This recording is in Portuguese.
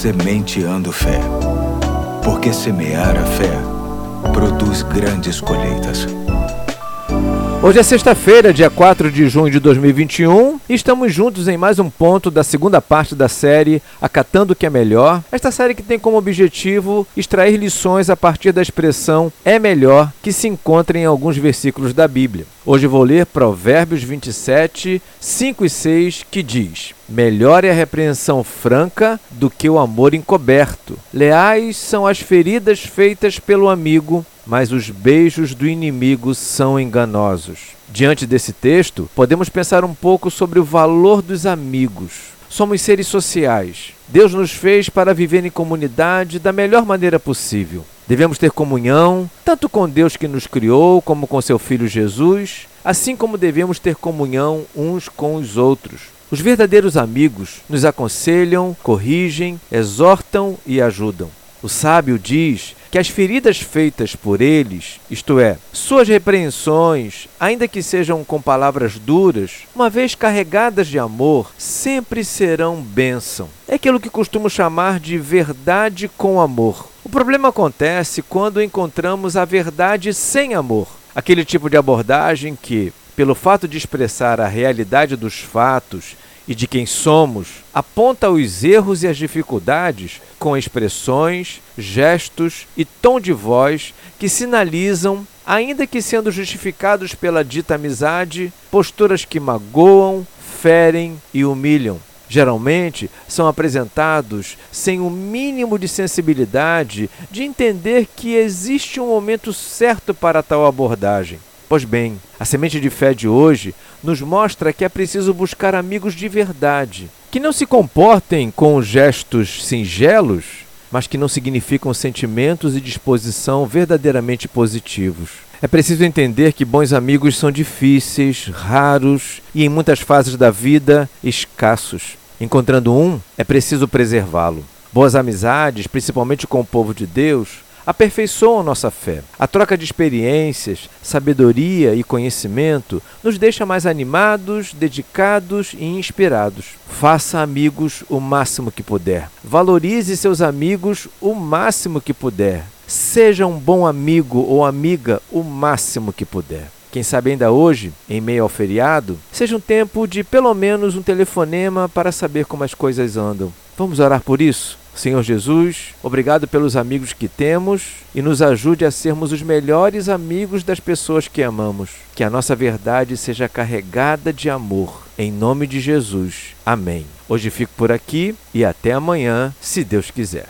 Sementeando Fé. Porque semear a fé produz grandes colheitas. Hoje é sexta-feira, dia 4 de junho de 2021, e estamos juntos em mais um ponto da segunda parte da série Acatando o que é Melhor. Esta série que tem como objetivo extrair lições a partir da expressão é melhor que se encontra em alguns versículos da Bíblia. Hoje vou ler Provérbios 27, 5 e 6, que diz: Melhor é a repreensão franca do que o amor encoberto. Leais são as feridas feitas pelo amigo mas os beijos do inimigo são enganosos. Diante desse texto, podemos pensar um pouco sobre o valor dos amigos. Somos seres sociais. Deus nos fez para viver em comunidade da melhor maneira possível. Devemos ter comunhão, tanto com Deus que nos criou, como com seu Filho Jesus, assim como devemos ter comunhão uns com os outros. Os verdadeiros amigos nos aconselham, corrigem, exortam e ajudam. O sábio diz que as feridas feitas por eles, isto é, suas repreensões, ainda que sejam com palavras duras, uma vez carregadas de amor, sempre serão bênção. É aquilo que costumo chamar de verdade com amor. O problema acontece quando encontramos a verdade sem amor. Aquele tipo de abordagem que, pelo fato de expressar a realidade dos fatos e de quem somos, aponta os erros e as dificuldades com expressões, gestos e tom de voz que sinalizam, ainda que sendo justificados pela dita amizade, posturas que magoam, ferem e humilham. Geralmente são apresentados sem o mínimo de sensibilidade de entender que existe um momento certo para tal abordagem. Pois bem, a semente de fé de hoje nos mostra que é preciso buscar amigos de verdade, que não se comportem com gestos singelos, mas que não significam sentimentos e disposição verdadeiramente positivos. É preciso entender que bons amigos são difíceis, raros e, em muitas fases da vida, escassos. Encontrando um, é preciso preservá-lo. Boas amizades, principalmente com o povo de Deus, aperfeiçoam nossa fé. A troca de experiências, sabedoria e conhecimento nos deixa mais animados, dedicados e inspirados. Faça amigos o máximo que puder. Valorize seus amigos o máximo que puder. Seja um bom amigo ou amiga o máximo que puder. Quem sabe ainda hoje, em meio ao feriado, seja um tempo de pelo menos um telefonema para saber como as coisas andam. Vamos orar por isso? Senhor Jesus, obrigado pelos amigos que temos e nos ajude a sermos os melhores amigos das pessoas que amamos. Que a nossa verdade seja carregada de amor. Em nome de Jesus. Amém. Hoje fico por aqui e até amanhã, se Deus quiser.